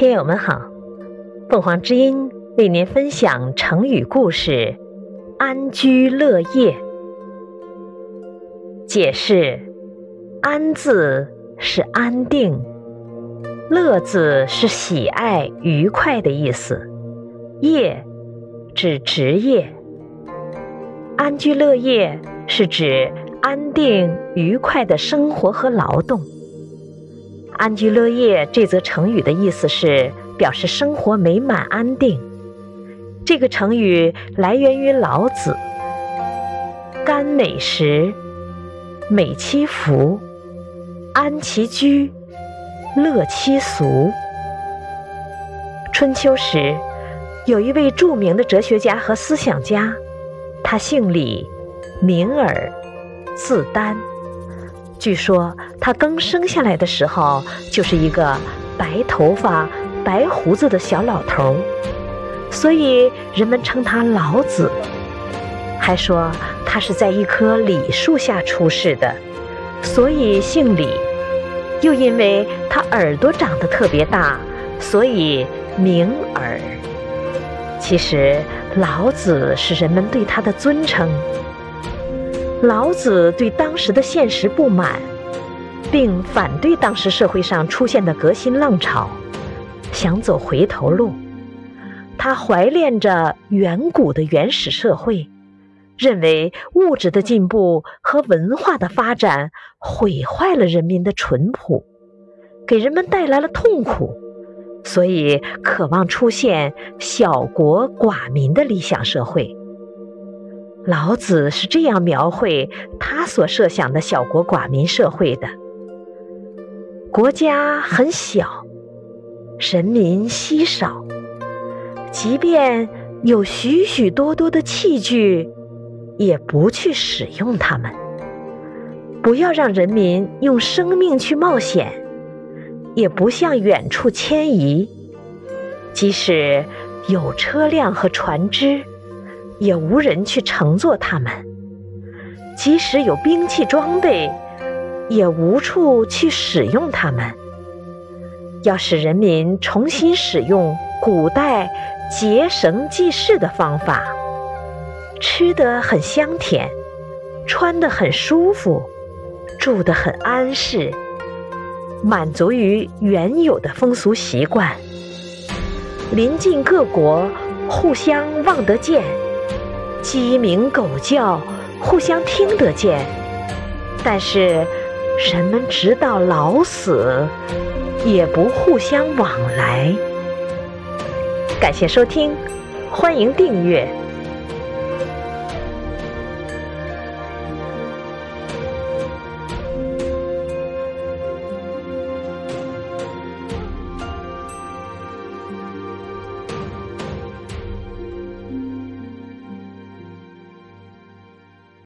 听友们好，凤凰之音为您分享成语故事“安居乐业”。解释：“安”字是安定，“乐”字是喜爱、愉快的意思，“业”指职业。安居乐业是指安定愉快的生活和劳动。安居乐业这则成语的意思是表示生活美满安定。这个成语来源于老子：“甘美食，美其服，安其居，乐其俗。”春秋时，有一位著名的哲学家和思想家，他姓李，名耳，字丹。据说他刚生下来的时候就是一个白头发、白胡子的小老头，所以人们称他老子。还说他是在一棵李树下出世的，所以姓李。又因为他耳朵长得特别大，所以名耳。其实老子是人们对他的尊称。老子对当时的现实不满，并反对当时社会上出现的革新浪潮，想走回头路。他怀恋着远古的原始社会，认为物质的进步和文化的发展毁坏了人民的淳朴，给人们带来了痛苦，所以渴望出现小国寡民的理想社会。老子是这样描绘他所设想的小国寡民社会的：国家很小，人民稀少，即便有许许多多的器具，也不去使用它们。不要让人民用生命去冒险，也不向远处迁移。即使有车辆和船只。也无人去乘坐它们，即使有兵器装备，也无处去使用它们。要使人民重新使用古代结绳记事的方法，吃得很香甜，穿得很舒服，住得很安适，满足于原有的风俗习惯，邻近各国互相望得见。鸡鸣狗叫，互相听得见，但是人们直到老死也不互相往来。感谢收听，欢迎订阅。